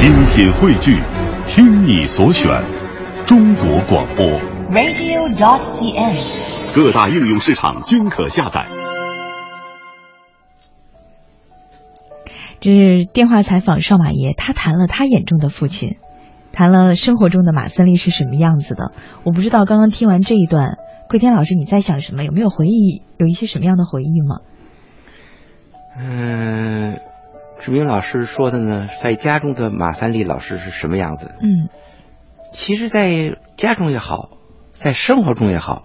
精品汇聚，听你所选，中国广播。radio.cn。各大应用市场均可下载。这是电话采访少马爷，他谈了他眼中的父亲，谈了生活中的马三立是什么样子的。我不知道刚刚听完这一段，桂天老师你在想什么？有没有回忆？有一些什么样的回忆吗？嗯，志明老师说的呢，在家中的马三立老师是什么样子？嗯其实，在家中也好，在生活中也好，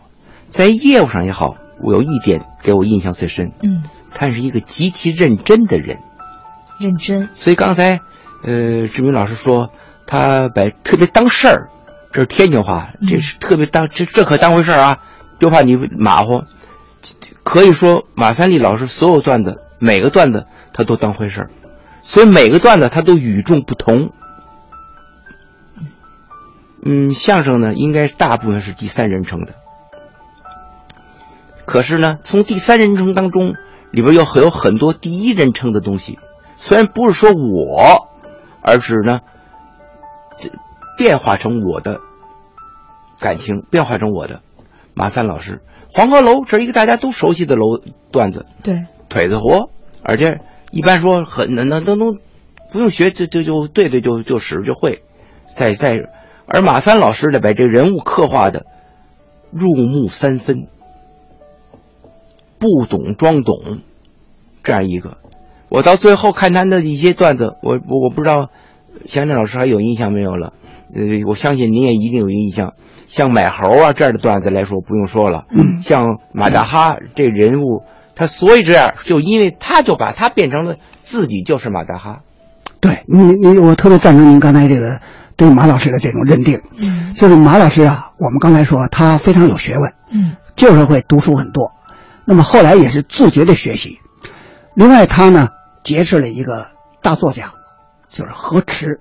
在业务上也好，我有一点给我印象最深，嗯，他是一个极其认真的人。认真。所以刚才，呃，志明老师说他把特别当事儿，这是天津话，嗯这是特别当这这可当回事儿啊，就怕你马虎。可以说，马三立老师所有段子，每个段子他都当回事儿，所以每个段子它都与众不同。嗯，相声呢，应该大部分是第三人称的，可是呢，从第三人称当中里边有很有很多第一人称的东西，虽然不是说我，而是呢，这变化成我的感情，变化成我的马三老师。黄鹤楼这是一个大家都熟悉的楼段子，对，腿子活，而且一般说很能能都能不用学就就就对对就就使就会，在在，而马三老师呢，把这个人物刻画的入木三分，不懂装懂，这样一个。我到最后看他的一些段子，我我我不知道祥振老师还有印象没有了？呃，我相信您也一定有印象。像买猴啊这样的段子来说，不用说了。嗯像马大哈这人物，他所以这样，就因为他就把他变成了自己就是马大哈。对你你我特别赞成您刚才这个对马老师的这种认定，嗯就是马老师啊，我们刚才说他非常有学问，嗯就是会读书很多，那么后来也是自觉的学习。另外，他呢结识了一个大作家，就是何池。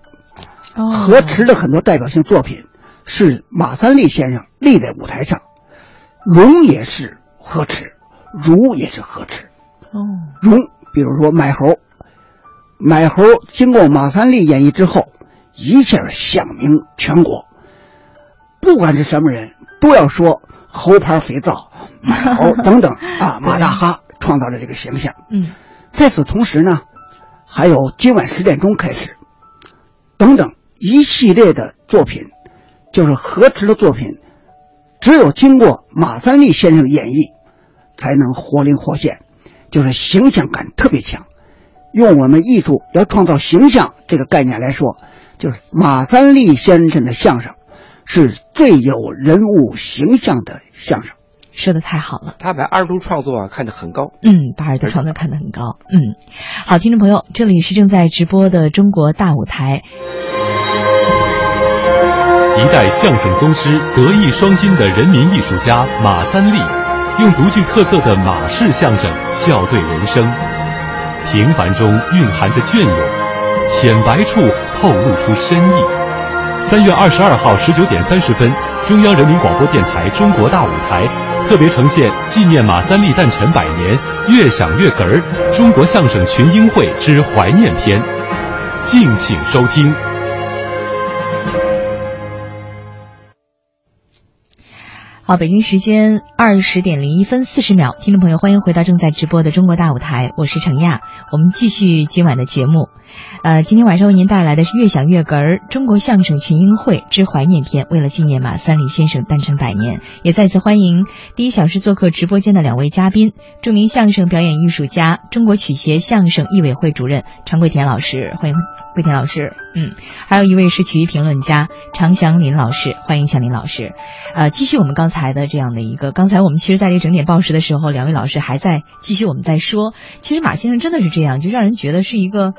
哦，何池的很多代表性作品是马三立先生立在舞台上，龙也是何池，儒也是何池。哦，荣，比如说买猴，买猴经过马三立演绎之后，一下响名全国。不管是什么人，都要说猴牌肥皂、买猴 等等啊，马大哈创造了这个形象。嗯在此同时呢，还有今晚十点钟开始，等等一系列的作品，就是何池的作品，只有经过马三立先生演绎，才能活灵活现，就是形象感特别强。用我们艺术要创造形象这个概念来说，就是马三立先生的相声是最有人物形象的相声。说的太好了。他把二度创作啊看得很高。嗯，把二度创作看得很高。嗯，好，听众朋友，这里是正在直播的中国大舞台。一代相声宗师、德艺双馨的人民艺术家马三立，用独具特色的马式相声笑对人生。平凡中蕴含着隽永，浅白处透露出深意。三月二十二号十九点三十分，中央人民广播电台中国大舞台特别呈现纪念马三立诞辰百年，越想越哏儿中国相声群英会之怀念篇，敬请收听。好，北京时间二十点零一分四十秒，听众朋友，欢迎回到正在直播的中国大舞台，我是程亚，我们继续今晚的节目。呃，今天晚上为您带来的是《越想越哏儿》中国相声群英会之怀念篇。为了纪念马三立先生诞辰百年，也再次欢迎第一小时做客直播间的两位嘉宾：著名相声表演艺术家、中国曲协相声艺委会主任常贵田老师，欢迎贵田老师。嗯，还有一位是曲艺评论家常祥林老师，欢迎祥林老师。呃，继续我们刚才的这样的一个，刚才我们其实在这个整点报时的时候，两位老师还在继续我们在说，其实马先生真的是这样，就让人觉得是一个。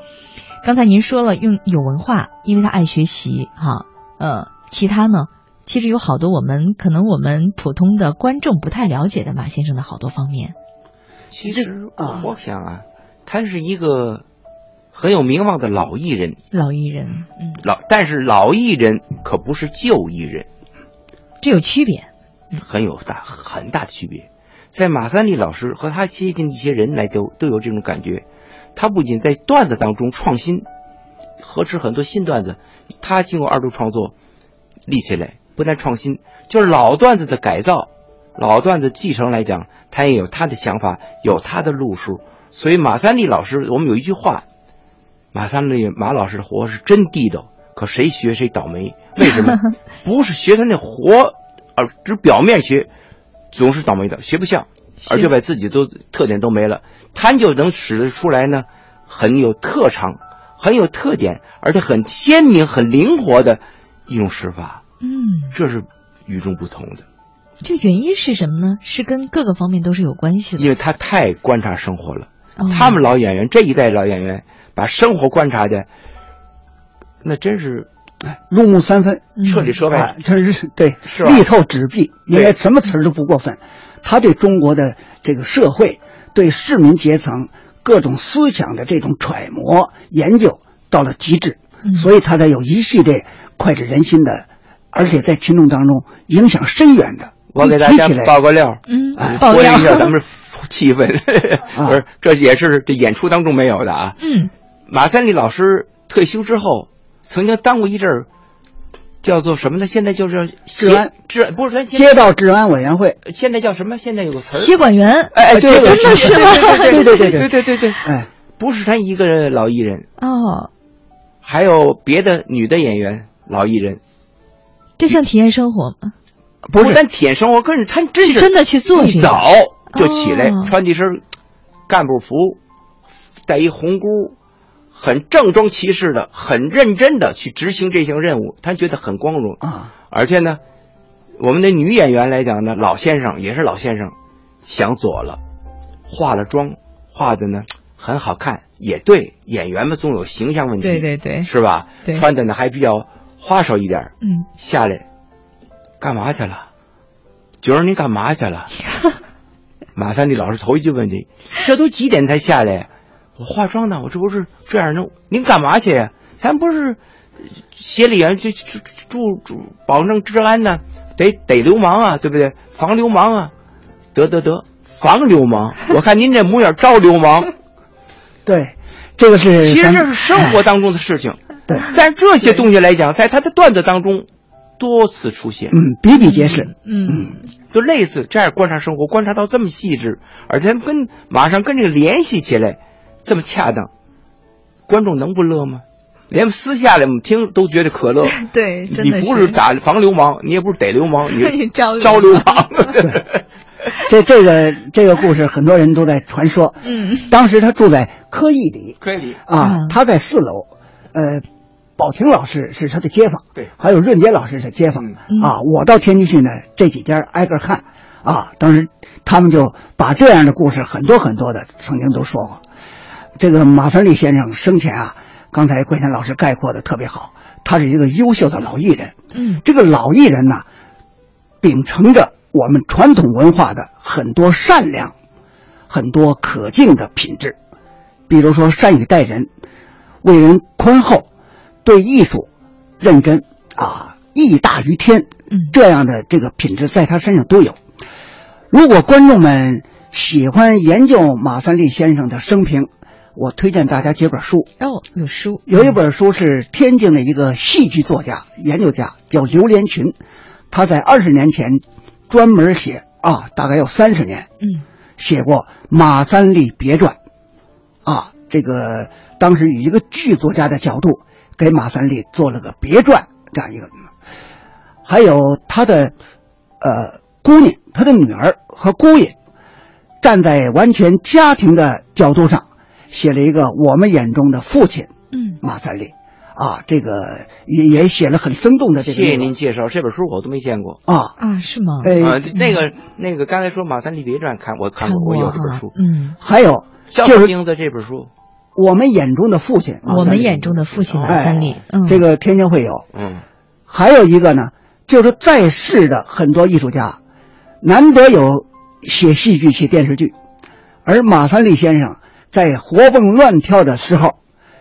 刚才您说了用有文化，因为他爱学习哈，呃，其他呢，其实有好多我们可能我们普通的观众不太了解的马先生的好多方面。其实啊我想啊，他是一个很有名望的老艺人，老艺人，嗯，老但是老艺人可不是旧艺人，这有区别。很有大很大的区别。在马三立老师和他接近的一些人来都都有这种感觉，他不仅在段子当中创新，呵斥很多新段子，他经过二度创作立起来，不但创新，就是老段子的改造，老段子继承来讲，他也有他的想法，有他的路数。所以马三立老师，我们有一句话，马三立马老师的活是真地道，可谁学谁倒霉。为什么？不是学他那活，而只表面学，总是倒霉的，学不像，而且把自己都特点都没了，他就能使得出来呢，很有特长，很有特点，而且很鲜明、很灵活的一种使法。嗯，这是与众不同的，这原因是什么呢？是跟各个方面都是有关系的。因为他太观察生活了。哦他们老演员这一代老演员，把生活观察的，那真是入木三分，嗯彻底说白哎，这是对，是吧力透纸壁，应该什么词儿都不过分。他对中国的这个社会、对市民阶层各种思想的这种揣摩研究到了极致，嗯。所以他才有一系列脍炙人心的，而且在群众当中影响深远的。我给大家一提起来爆个料，嗯哎，爆料。活跃一下咱们气氛，啊。不是，这也是这演出当中没有的啊。嗯。马三立老师退休之后，曾经当过一阵儿，叫做什么呢？现在就是治安治不是咱街道治安委员会，现在叫什么？现在有个词儿，协管员。哎，对，真的是吗？对对对对对对对。哎，不是他一个老艺人哦，还有别的女的演员老艺人，这像体验生活吗？不是，但体验生活，可是他真是真的去做，一早就起来穿一身干部服，戴一红箍，很郑重其事的，很认真的去执行这项任务，他觉得很光荣。啊，而且呢，我们的女演员来讲呢，老先生也是老先生，想左了，化了妆，化的呢很好看，也对，演员们总有形象问题，对对对是吧？对穿的呢还比较花哨一点，嗯，下来干嘛去了？九儿，您干嘛去了？马三立老师头一句问题：“这都几点才下来？我化妆呢，我这不是这样呢？您干嘛去呀？咱不是协理员，就住住住保证治安呢，得逮流氓啊，对不对？防流氓啊，得得得，防流氓。我看您这模样招流氓。对，这个是其实这是生活当中的事情，对，但这些东西来讲，在他的段子当中多次出现。嗯比比皆是。嗯就类似这样观察生活，观察到这么细致，而且跟马上跟这个联系起来，这么恰当，观众能不乐吗？连私下里我们听都觉得可乐。对，你不是打防流氓，你也不是逮流氓，你 招流招流氓。这这个这个故事，很多人都在传说。嗯当时他住在科艺里可以，啊嗯，他在四楼，呃，宝婷老师是他的街坊，对还有润杰老师是街坊嗯啊。我到天津去呢，这几家挨个看啊，当时他们就把这样的故事很多很多的曾经都说过。这个马三立先生生前啊，刚才桂田老师概括的特别好，他是一个优秀的老艺人。嗯这个老艺人呢，秉承着我们传统文化的很多善良、很多可敬的品质，比如说善于待人，为人宽厚，对艺术认真啊，艺大于天，嗯这样的这个品质在他身上都有。如果观众们喜欢研究马三立先生的生平，我推荐大家几本书。哦，有书。有一本书是天津的一个戏剧作家、研究家，叫刘连群，他在二十年前专门写啊，大概有三十年，嗯写过《马三立别传》，啊，这个当时以一个剧作家的角度给马三立做了个别传这样一个，还有他的呃姑娘，他的女儿和姑爷，站在完全家庭的角度上写了一个我们眼中的父亲嗯马三立，啊，这个也也写了很生动的这个谢谢您介绍这本书，我都没见过。啊，啊是吗？呃，啊，那个那个，刚才说《马三立别传》，看我看过，我有这本书。嗯，还有就是叫什么名字？这本书？我们眼中的父亲，我们眼中的父亲马哎三立，嗯，这个天津会有。嗯，还有一个呢，就是在世的很多艺术家，难得有写戏剧、写电视剧，而马三立先生在活蹦乱跳的时候，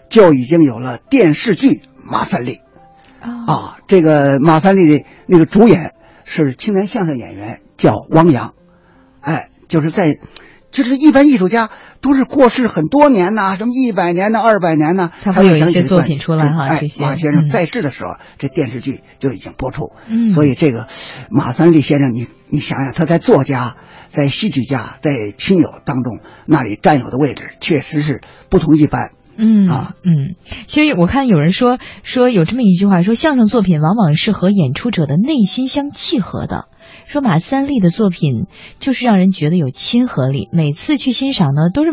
就已经有了电视剧《马三立》啊啊。这个马三立的那个主演是青年相声演员，叫汪洋，哎，就是在就是一般艺术家都是过世很多年呐，什么一百年呐、二百年呐，他会有一些想起作品出来哈哎马先生嗯在世的时候，这电视剧就已经播出。嗯所以这个马三立先生，你你想想，他在作家、在戏剧家、在亲友当中那里占有的位置，确实是不同一般。嗯啊嗯，其实我看有人说说有这么一句话，说相声作品往往是和演出者的内心相契合的。说马三立的作品就是让人觉得有亲和力，每次去欣赏呢都是，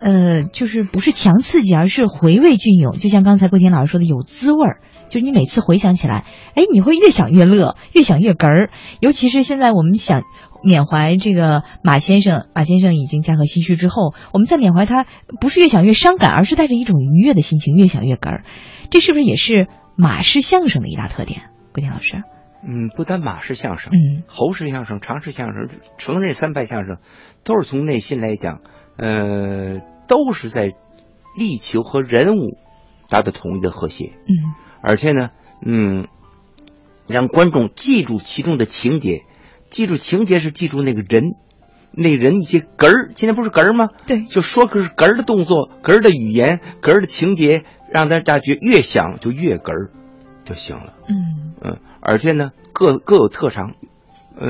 呃，就是不是强刺激，而是回味隽永。就像刚才桂田老师说的，有滋味儿。就是你每次回想起来，哎，你会越想越乐，越想越哏儿。尤其是现在我们想缅怀这个马先生，马先生已经驾鹤西去之后，我们在缅怀他，不是越想越伤感，而是带着一种愉悦的心情，越想越哏儿。这是不是也是马式相声的一大特点？桂田老师，嗯，不单马式相声，嗯侯氏相声、常氏相声、成人三派相声，都是从内心来讲，呃，都是在力求和人物达到统一的和谐，嗯而且呢，嗯，让观众记住其中的情节，记住情节是记住那个人，那人一些哏儿，今天不是哏儿吗？对就说个是哏儿的动作、哏儿的语言、哏儿的情节，让大家觉越想就越哏儿就行了。嗯嗯，而且呢，各各有特长。呃，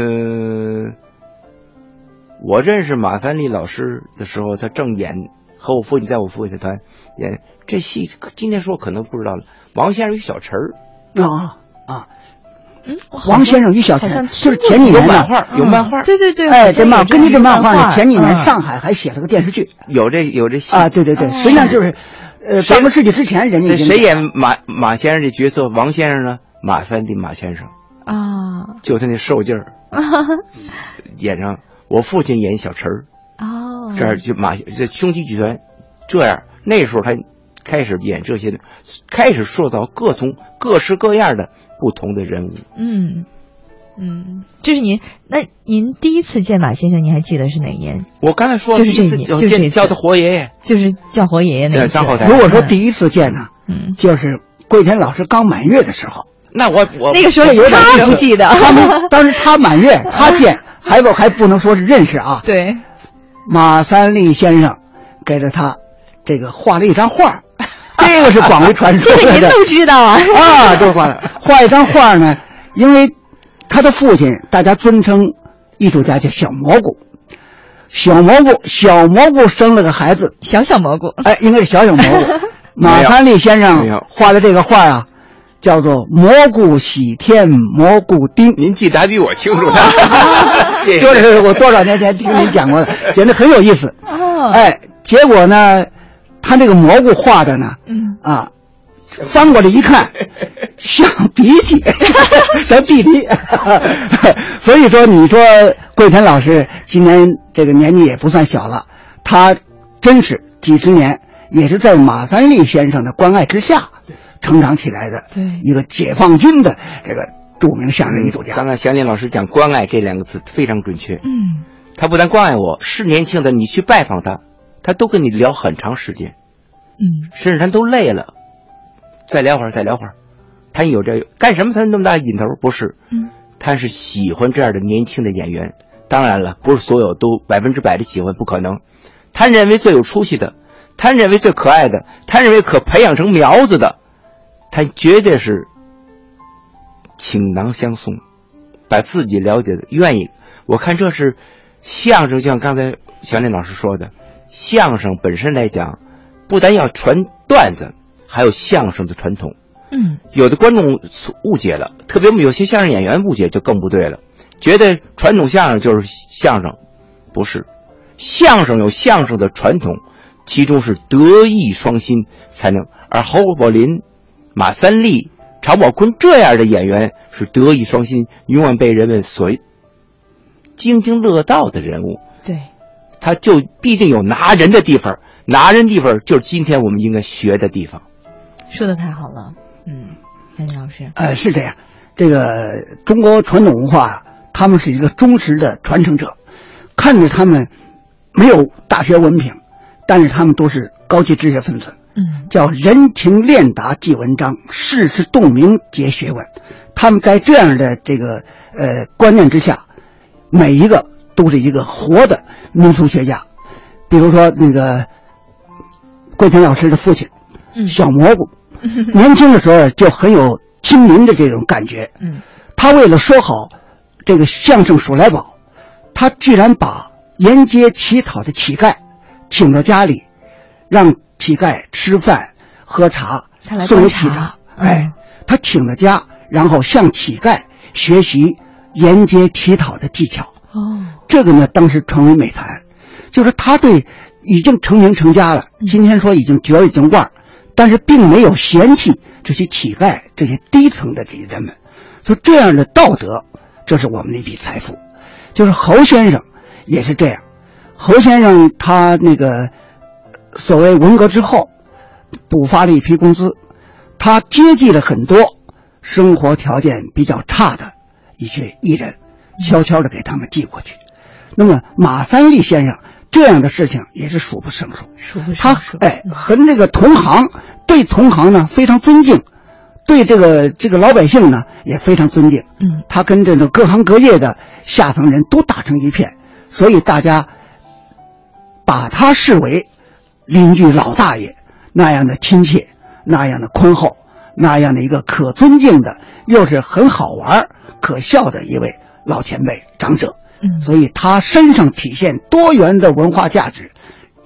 我认识马三立老师的时候，他正演和我父亲在我父亲团演这戏，今天说可能不知道了。王先生与小陈儿啊啊，嗯，王先生与小陈就是前几年呢，有漫画，有漫画，对对对，哎，这漫根据这漫画画呢，前几年嗯上海还写了个电视剧有这有这戏啊，对对对，哦实际上就是，呃，谁半个世纪之前人家这谁演马马先生这角色？王先生呢？马三立马先生，啊就他那瘦劲儿，演上我父亲演小陈儿。哦，这儿就马这兄弟剧团这样，那时候他开始演这些，开始塑造各种各式各样的不同的人物。嗯嗯，这是您那您第一次见马先生，您还记得是哪年？我刚才说就是这次见叫他活爷爷，就是叫活爷爷那一次。对张后台。如果说第一次见呢，嗯，就是桂田老师刚满月的时候，那我我那个时候有点他不记得，他们当时他满月，他见还不还不能说是认识啊。对，马三立先生给了他这个画了一张画，这个是广为传说的。这个您都知道啊？啊，这画的画一张画呢，因为他的父亲大家尊称艺术家叫小蘑菇，小蘑菇小蘑菇生了个孩子，小小蘑菇，哎，应该是小小蘑菇。马三立先生画的这个画啊，叫做蘑菇喜天蘑菇丁。您记得还比我清楚呢。这这是我多少年前听您讲过的，简直很有意思。哦，哎，结果呢，他这个蘑菇画的呢，嗯，啊，翻过来一看，像鼻涕，像弟弟。所以说，你说桂田老师今年这个年纪也不算小了，他真是几十年也是在马三立先生的关爱之下成长起来的对一个解放军的这个著名相声艺术家。刚才祥林老师讲“关爱”这两个字非常准确。嗯他不但关爱我，是年轻的，你去拜访他，他都跟你聊很长时间，嗯甚至他都累了，再聊会儿，再聊会儿。他有这干什么？他那么大瘾头？不是，嗯他是喜欢这样的年轻的演员。当然了，不是所有都百分之百的喜欢，不可能。他认为最有出息的，他认为最可爱的，他认为可培养成苗子的，他绝对是倾囊相送，把自己了解的愿意。我看这是相声，就像刚才小林老师说的，相声本身来讲，不但要传段子，还有相声的传统。嗯。有的观众误解了，特别我们有些相声演员误解就更不对了，觉得传统相声就是相声，不是，相声有相声的传统，其中是德艺双馨才能，而侯宝林、马三立、常宝坤这样的演员是德艺双馨，永远被人们所津津乐道的人物，对，他就必定有拿人的地方，拿人地方就是今天我们应该学的地方。说的太好了，嗯，杨林老师，呃，是这样，这个中国传统文化，他们是一个忠实的传承者，看着他们没有大学文凭，但是他们都是高级知识分子，嗯叫人情练达即文章，世事洞明结学问。他们在这样的这个呃观念之下，每一个都是一个活的民俗学家。比如说那个桂田老师的父亲嗯小蘑菇，年轻的时候就很有亲民的这种感觉。嗯他为了说好这个相声数来宝，他居然把沿街乞讨的乞丐请到家里，让乞丐吃饭喝茶送观察给乞茶。嗯哎，他请了家，然后向乞丐学习沿街乞讨的技巧。哦这个呢，当时成为美谈，就是他对已经成名成家了，嗯今天说已经角儿已经腕儿，但是并没有嫌弃这些乞丐这些低层的这些人们，就这样的道德，这是我们的一笔财富。就是侯先生也是这样，侯先生他那个所谓文革之后，补发了一批工资，他接济了很多生活条件比较差的一些艺人，悄悄的给他们寄过去。那么马三立先生这样的事情也是数不胜数。数不他胜数。哎和那个同行对同行呢非常尊敬，对这个这个老百姓呢也非常尊敬。嗯他跟这种各行各业的下层人都打成一片，所以大家把他视为邻居老大爷那样的亲切，那样的宽厚，那样的一个可尊敬的，又是很好玩儿可笑的一位老前辈长者。嗯。所以他身上体现多元的文化价值，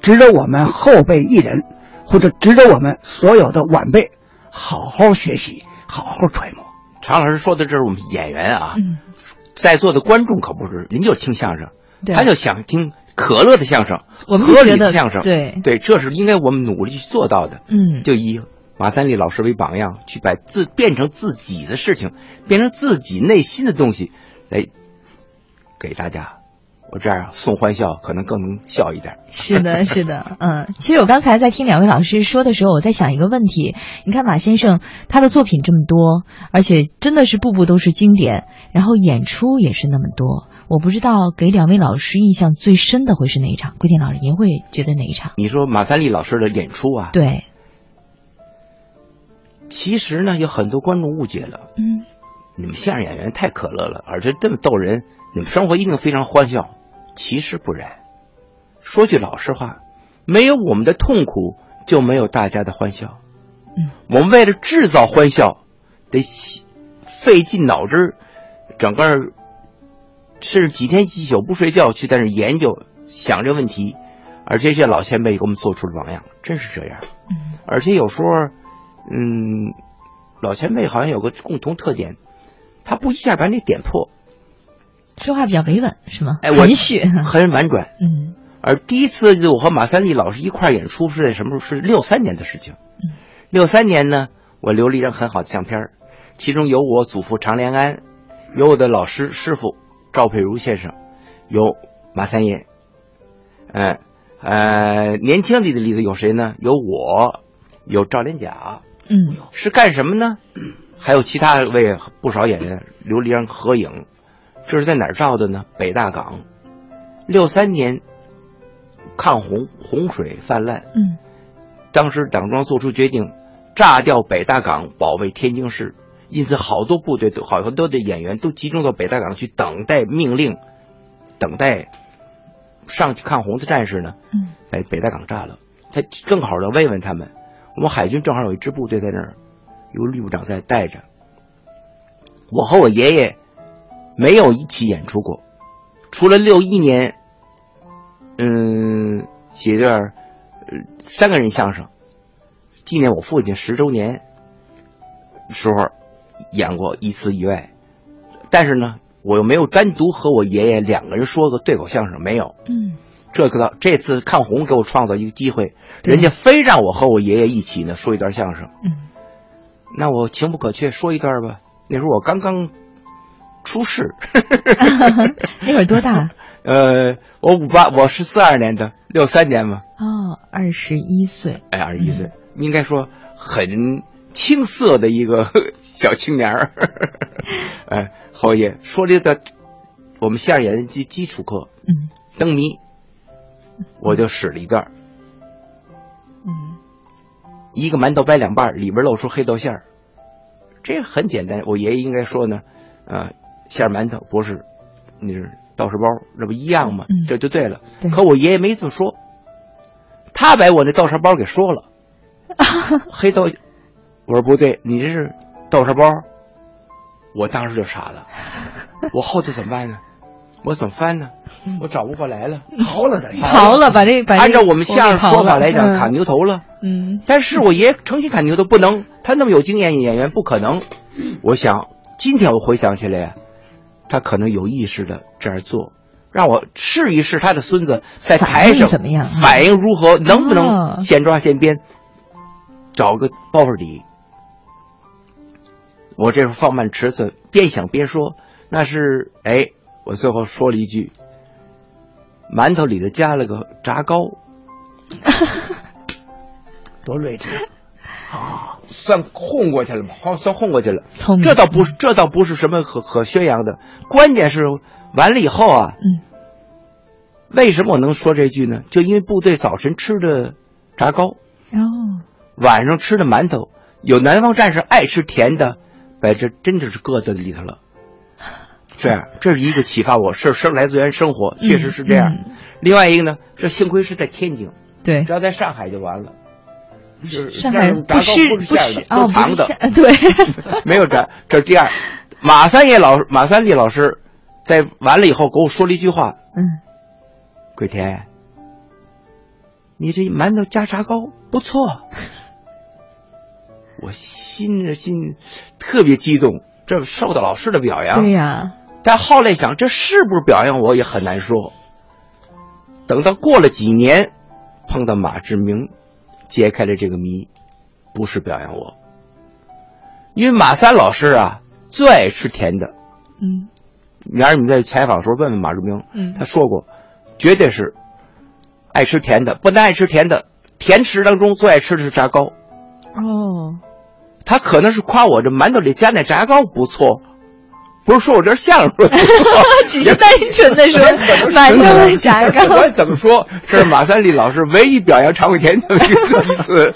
值得我们后辈艺人，或者值得我们所有的晚辈好好学习，好好揣摩。常老师说的这是我们演员啊，嗯。在座的观众可不是，您就听相声，他就想听可乐的相声，我们就合理的相声，对。对，这是应该我们努力去做到的。嗯。就以马三立老师为榜样，去把自变成自己的事情，变成自己内心的东西，来给大家。我这样送欢笑，可能更能笑一点。是的，是的，嗯，其实我刚才在听两位老师说的时候，我在想一个问题。你看马先生他的作品这么多，而且真的是步步都是经典，然后演出也是那么多。我不知道给两位老师印象最深的会是哪一场？桂田老师，您会觉得哪一场？你说马三立老师的演出啊，对，其实呢有很多观众误解了，嗯你们相声演员太可乐了，而且这么逗人，你们生活一定非常欢笑。其实不然，说句老实话，没有我们的痛苦，就没有大家的欢笑。嗯，我们为了制造欢笑，得细费尽脑汁儿，整个儿是几天几宿不睡觉去在那儿研究想这问题，而这些老前辈给我们做出了榜样，真是这样。嗯而且有时候，嗯，老前辈好像有个共同特点，他不一下把你点破，说话比较委婉是吗？哎，我含蓄。很婉转。嗯而第一次我和马三立老师一块演出是在什么时候？是六三年的事情嗯。六三年呢，我留了一张很好的相片儿其中有我祖父常连安，有我的老师师傅赵佩如先生，有马三爷。嗯呃，年轻的里头有谁呢？有我，有赵连甲。嗯是干什么呢？还有其他位不少演员留了一张合影，这是在哪儿照的呢？北大港，六三年抗洪洪水泛滥，嗯。当时党中央做出决定，炸掉北大港，保卫天津市，因此好多部队都好多的演员都集中到北大港去等待命令，等待上去抗洪的战士呢，嗯。把北大港炸了，他正好的慰问他们。我们海军正好有一支部队在那儿，有旅部长在带着。我和我爷爷没有一起演出过，除了六一年，嗯，写段呃三个人相声，纪念我父亲十周年时候演过一次以外，但是呢，我又没有单独和我爷爷两个人说个对口相声，没有。嗯这个这次抗洪给我创造一个机会，人家非让我和我爷爷一起呢说一段相声，嗯那我情不可却说一段吧。那时候我刚刚出世，那会儿多大？呃，我五八，我是四二年的，六三年嘛，哦，二十一岁。哎，二十一岁，应该说很青涩的一个 小青年儿。哎，侯爷说这个我们相声演员基基础课嗯《灯谜》，我就使了一段。嗯一个馒头掰两半儿，里边露出黑豆馅儿，这很简单。我爷爷应该说呢，啊，馅儿馒头不是，那是豆沙包，这不一样吗？嗯这就对了。对可我爷爷没这么说，他把我那豆沙包给说了，黑豆，我说不对，你这是豆沙包，我当时就傻了，我后头怎么办呢？我怎么翻呢？我找不过来了，逃了等于逃了，把这把这按照我们相声说法来讲，嗯。砍牛头了。嗯。但是我爷诚心砍牛头不能，他那么有经验演员不可能。我想今天我回想起来，他可能有意识的这样做，让我试一试他的孙子在台上反应怎么样？反应如何，能不哦能现抓现编，找个包袱底。我这时候放慢尺寸，边想边说，那是哎，我最后说了一句，馒头里头加了个炸糕，多睿智啊！算混过去了嘛，好算混过去了。这倒不是，这倒不是什么可可宣扬的。关键是完了以后啊，嗯，为什么我能说这句呢？就因为部队早晨吃的炸糕，哦，晚上吃的馒头，有南方战士爱吃甜的，把这真的是搁在里头了。这样，这是一个启发我，是生来自于生活，确实是这样。嗯另外一个呢，这幸亏是在天津，对只，要在上海就完了。就是上海人炸糕是不是不是哦，都糖的。对，没有这，这是第二。马三爷老马三立老师在完了以后给我说了一句话嗯，：“桂田，你这馒头加炸糕不错。”我心着心特别激动，这受到老师的表扬。对呀，但后来想，这是不是表扬我也很难说。等到过了几年，碰到马志明，揭开了这个谜，不是表扬我，因为马三老师啊最爱吃甜的。嗯明儿你们在采访的时候问问马志明，嗯他说过，绝对是爱吃甜的，不但爱吃甜的，甜食当中最爱吃的是炸糕。哦，他可能是夸我这馒头里加那炸糕不错，不是说我这相声 只是单纯的说馒头里炸 糕。不管怎么说，这是马三立老师唯一表扬常贵田的一次，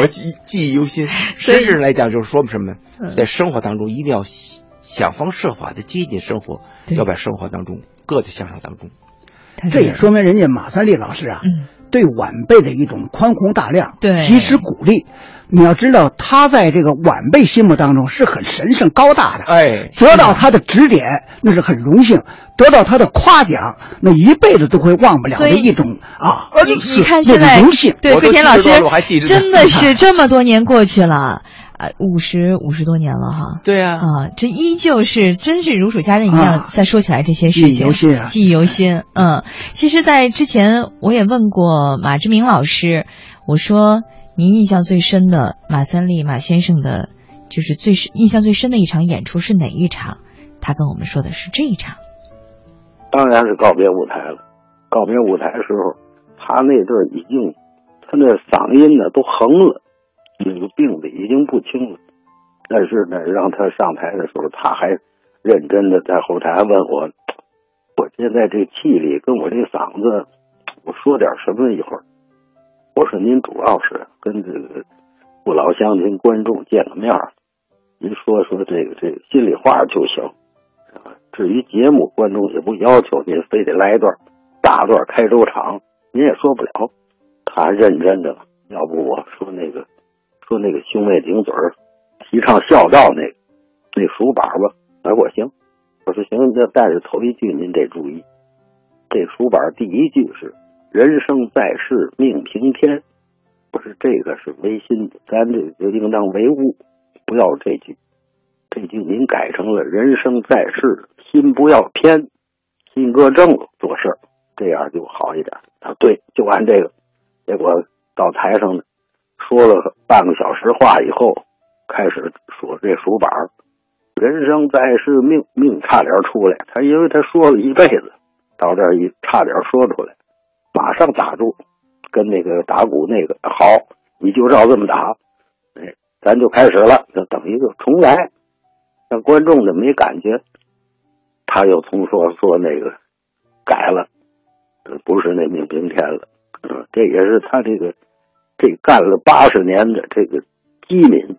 我记记忆犹新。所以实质上来讲，就是说明什么呢？在生活当中一定要想方设法的接近生活，要把生活当中搁在相声当中。这也说明人家马三立老师啊，嗯对晚辈的一种宽宏大量，对及时鼓励。你要知道，他在这个晚辈心目当中是很神圣高大的。哎，得到他的指点，那是很荣幸；得到他的夸奖，那一辈子都会忘不了的一种啊你恩赐你看，那现在种荣幸。对桂田老师70多了我还记着呢真的是这么多年过去了，啊，五十五十多年了哈。对呀、啊，这依旧是真是如数家珍一样啊。再说起来这些事情，记忆犹新啊记忆犹新。嗯，其实，在之前我也问过马志明老师，我说您印象最深的马三立马先生的，就是最深印象最深的一场演出是哪一场？他跟我们说的是这一场。当然是告别舞台了。告别舞台的时候，他那阵儿已经，他那嗓音呢都横了，那个病的已经不轻了。但是呢，让他上台的时候，他还认真的在后台问我，我现在这气力跟我这嗓子，我说点什么一会儿。我说您主要是跟这个父老乡亲、观众见个面，您说说这个这个心里话就行。至于节目，观众也不要求您非得来一段大段开州场，您也说不了。他认真的，要不我说那个说那个兄妹顶嘴儿，提倡孝道那那书板吧。哎，我行，我说行，那但是头一句您得注意，这书板第一句是“人生在世命平天”，不是这个是唯心的，咱这就应当唯物，不要这句。这句您改成了“人生在世，心不要偏，心搁正做事儿”，这样就好一点。啊，对，就按这个。结果到台上呢，说了半个小时话以后，开始说这数板儿人生在世，命命差点出来。他因为他说了一辈子，到这儿一差点说出来，马上打住，跟那个打鼓那个好，你就照这么打，哎，咱就开始了，就等于就重来。让观众呢没感觉，他又从说说那个改了，不是那命平天了，嗯，这也是他这个这干了八十年的这个机敏。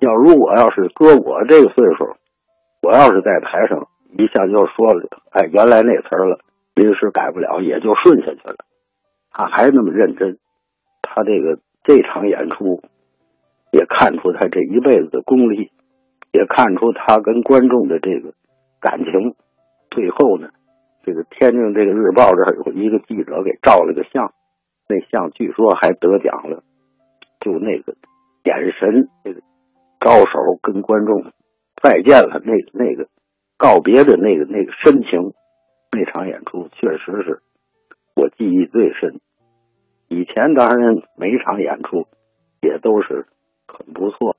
要如果要是搁我这个岁数，我要是在台上一下就说了，哎，原来那词儿了，临时改不了，也就顺下去了。他还那么认真，他这个这场演出，也看出他这一辈子的功力，也看出他跟观众的这个感情。最后呢，这个天津这个日报这儿有一个记者给照了个相，那像据说还得奖了，就那个眼神，那个高手跟观众再见了，那那个告别的那个那个深情，那场演出确实是我记忆最深。以前当然每场演出也都是很不错，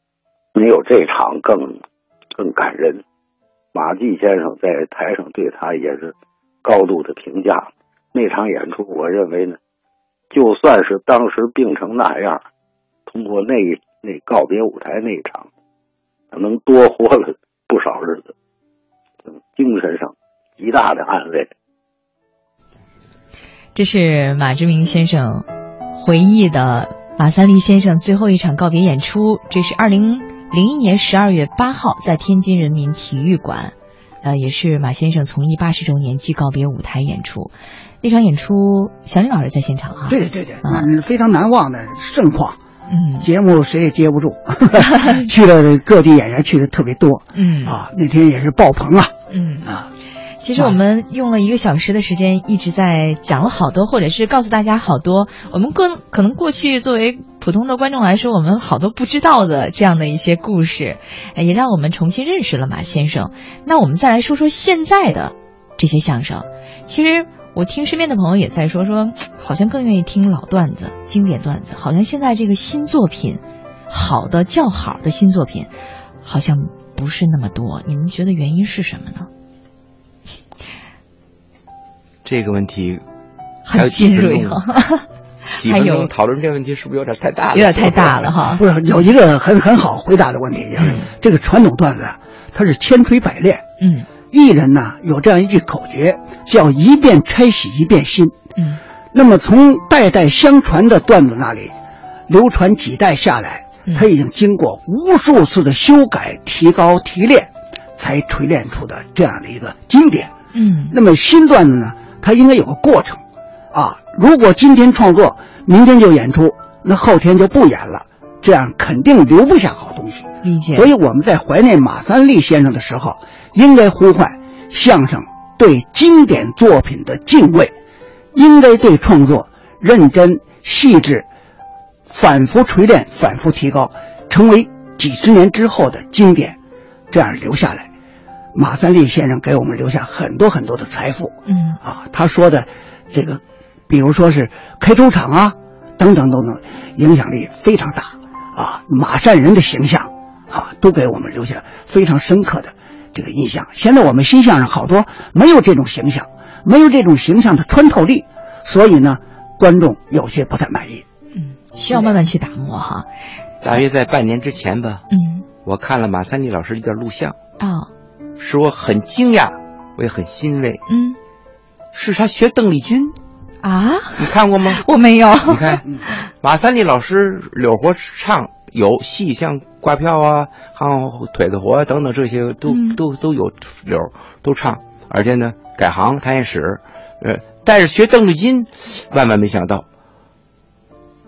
没有这场更更感人。马季先生在台上对他也是高度的评价。那场演出，我认为呢，就算是当时病成那样，通过那那告别舞台那一场，能多活了不少日子，精神上极大的安慰。这是马志明先生回忆的马三立先生最后一场告别演出，这是二零零一年十二月八号在天津人民体育馆，呃，也是马先生从艺八十周年暨告别舞台演出。那场演出，小林老师在现场啊，对对对对，那是非常难忘的盛况。嗯，节目谁也接不住，去了各地演员去的特别多。嗯啊，那天也是爆棚啊。嗯啊，其实我们用了一个小时的时间，一直在讲了好多，或者是告诉大家好多我们过可能过去作为普通的观众来说，我们好多不知道的这样的一些故事，呃也让我们重新认识了马先生。那我们再来说说现在的这些相声。其实我听身边的朋友也在说，说 好像更愿意听老段子、经典段子，好像现在这个新作品，好的较好的新作品，好像不是那么多。你们觉得原因是什么呢？这个问题还有很尖锐哈呢，几分 还有钟讨论这个问题是不是有点太大了？有点太大了哈。不是有一个很很好回答的问题，就是嗯这个传统段子啊，它是千锤百炼。嗯艺人呢有这样一句口诀，叫“一遍拆洗一遍新”。嗯那么从代代相传的段子那里流传几代下来嗯，它已经经过无数次的修改、提高、提炼，才锤炼出的这样的一个经典。嗯那么新段子呢，它应该有个过程，啊，如果今天创作，明天就演出，那后天就不演了，这样肯定留不下好东西。理解。所以我们在怀念马三立先生的时候，应该呼唤相声对经典作品的敬畏，应该对创作认真细致，反复锤炼，反复提高，成为几十年之后的经典，这样留下来。马三立先生给我们留下很多很多的财富嗯啊，他说的这个，比如说是开粥厂啊，等等等等，影响力非常大啊。马善人的形象啊，都给我们留下非常深刻的这个印象。现在我们新相声好多没有这种形象，没有这种形象的穿透力，所以呢，观众有些不太满意。嗯，需要慢慢去打磨哈。大约在半年之前吧，嗯我看了马三立老师一段录像，啊使我很惊讶，我也很欣慰。嗯是他学邓丽君，啊，你看过吗？我没有。你看，马三立老师柳活唱有戏，像挂票啊，还有腿子活啊等等这些都、嗯都都有柳都唱，而且呢改行他也使，呃，但是学邓丽君，万万没想到，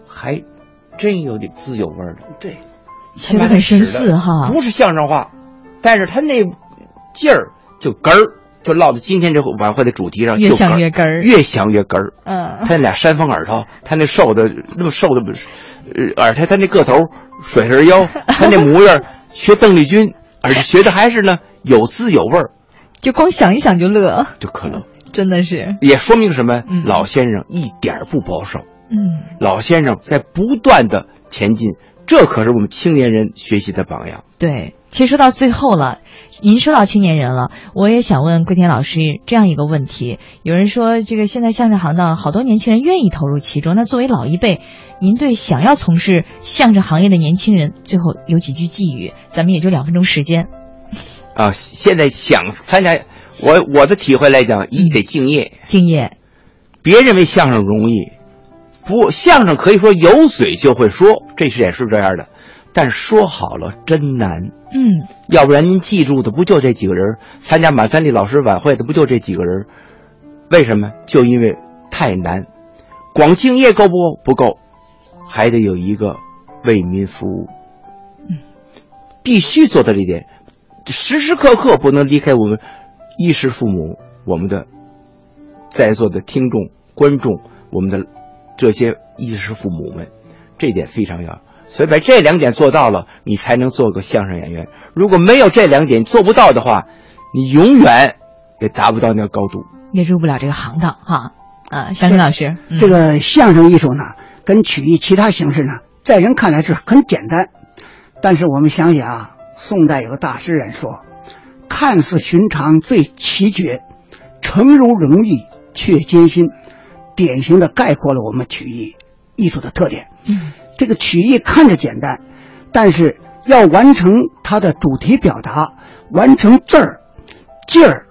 还真有点自有味儿的。对，学的很深似哈。不是相声话，但是他那劲儿就根儿，就落到今天这晚会的主题上，越想越根儿越想越根儿。嗯他那俩山峰耳朵，他那瘦的那么瘦的不是，呃，而且他那个头甩着腰，他那模样学邓丽君，而且学的还是呢有滋有味儿，就光想一想就乐，就可乐。真的是。也说明什么？嗯老先生一点儿不保守，嗯老先生在不断的前进，这可是我们青年人学习的榜样。对，其实说到最后了，您说到青年人了，我也想问桂田老师这样一个问题：有人说，这个现在相声行当好多年轻人愿意投入其中，那作为老一辈，您对想要从事相声行业的年轻人，最后有几句寄语？咱们也就两分钟时间。啊，现在想参加，我我的体会来讲，一得敬业，敬业，别认为相声容易，不，相声可以说有嘴就会说，这是也是这样的，但说好了真难。嗯要不然您记住的不就这几个人？参加马三立老师晚会的不就这几个人？为什么？就因为太难，广敬业够不不够，还得有一个为民服务。嗯必须做到这一点，时时刻刻不能离开我们衣食父母，我们的在座的听众、观众，我们的这些衣食父母们，这点非常要。所以把这两点做到了，你才能做个相声演员。如果没有这两点做不到的话，你永远也达不到那个高度，也入不了这个行当哈。啊，小新老师，这个相声艺术呢，跟曲艺其他形式呢，在人看来是很简单。但是我们想想啊，宋代有个大诗人说：“看似寻常最奇绝，诚如容易却艰辛。”典型的概括了我们曲艺艺术的特点。嗯，这个曲艺看着简单，但是要完成它的主题表达，完成字儿、劲儿、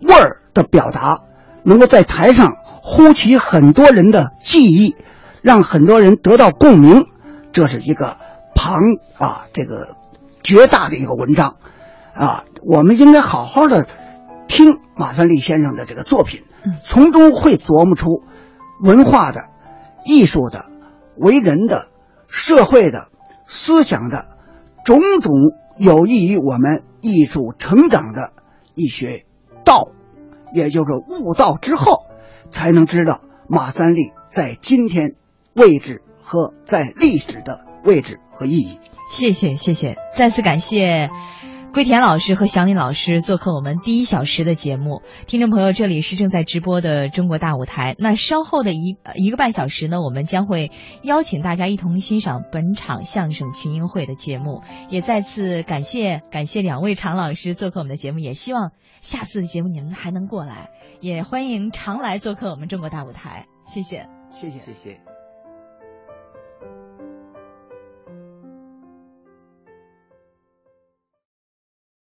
味儿的表达，能够在台上呼起很多人的记忆，让很多人得到共鸣，这是一个。庞啊，这个绝大的一个文章，啊，我们应该好好的听马三立先生的这个作品，从中会琢磨出文化的、艺术的、为人的、社会的、思想的种种有益于我们艺术成长的一些道，也就是悟道之后，才能知道马三立在今天位置和在历史的。位置和意义。谢谢谢谢，再次感谢桂田老师和祥林老师做客我们第一小时的节目。听众朋友，这里是正在直播的中国大舞台。那稍后的一一个半小时呢，我们将会邀请大家一同欣赏本场相声群英会的节目。也再次感谢感谢两位常老师做客我们的节目，也希望下次的节目你们还能过来，也欢迎常来做客我们中国大舞台。谢谢，谢谢，谢谢。